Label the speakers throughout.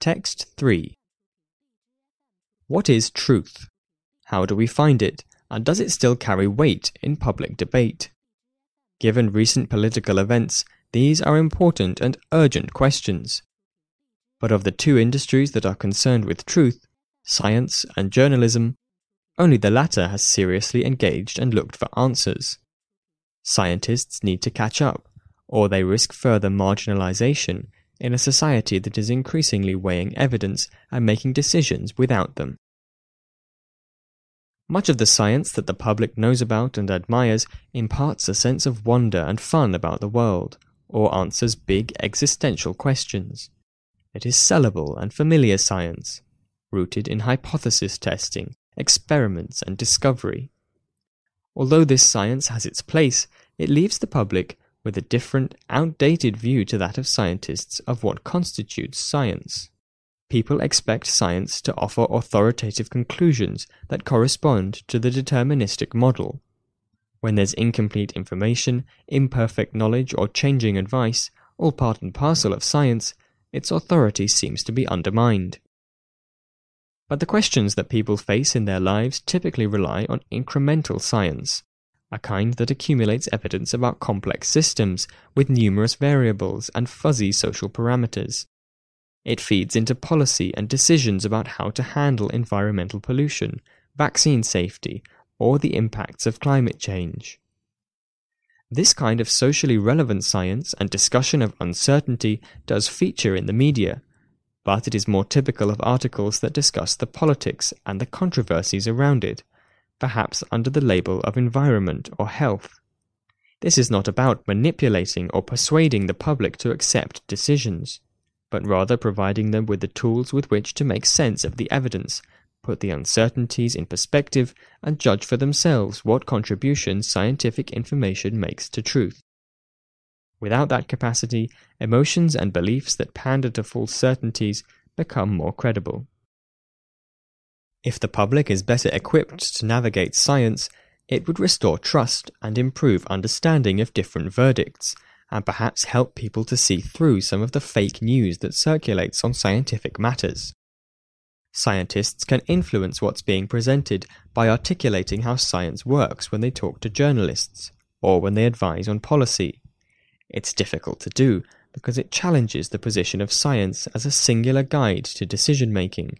Speaker 1: Text 3 What is truth? How do we find it, and does it still carry weight in public debate? Given recent political events, these are important and urgent questions. But of the two industries that are concerned with truth, science and journalism, only the latter has seriously engaged and looked for answers. Scientists need to catch up, or they risk further marginalization in a society that is increasingly weighing evidence and making decisions without them. Much of the science that the public knows about and admires imparts a sense of wonder and fun about the world, or answers big existential questions. It is sellable and familiar science, rooted in hypothesis testing, experiments, and discovery. Although this science has its place, it leaves the public with a different, outdated view to that of scientists of what constitutes science. People expect science to offer authoritative conclusions that correspond to the deterministic model. When there's incomplete information, imperfect knowledge, or changing advice, all part and parcel of science, its authority seems to be undermined. But the questions that people face in their lives typically rely on incremental science, a kind that accumulates evidence about complex systems with numerous variables and fuzzy social parameters. It feeds into policy and decisions about how to handle environmental pollution, vaccine safety, or the impacts of climate change. This kind of socially relevant science and discussion of uncertainty does feature in the media, but it is more typical of articles that discuss the politics and the controversies around it, perhaps under the label of environment or health. This is not about manipulating or persuading the public to accept decisions but rather providing them with the tools with which to make sense of the evidence, put the uncertainties in perspective, and judge for themselves what contribution scientific information makes to truth. Without that capacity, emotions and beliefs that pander to false certainties become more credible. If the public is better equipped to navigate science, it would restore trust and improve understanding of different verdicts, and perhaps help people to see through some of the fake news that circulates on scientific matters. Scientists can influence what's being presented by articulating how science works when they talk to journalists, or when they advise on policy. It's difficult to do because it challenges the position of science as a singular guide to decision making,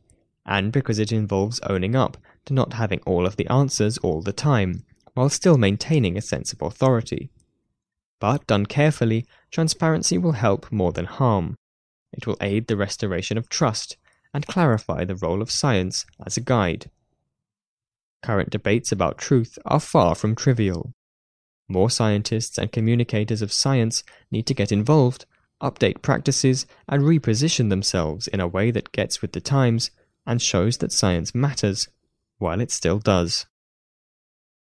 Speaker 1: and because it involves owning up to not having all of the answers all the time, while still maintaining a sense of authority. But done carefully, transparency will help more than harm. It will aid the restoration of trust and clarify the role of science as a guide. Current debates about truth are far from trivial. More scientists and communicators of science need to get involved, update practices, and reposition themselves in a way that gets with the times and shows that science matters while it still does.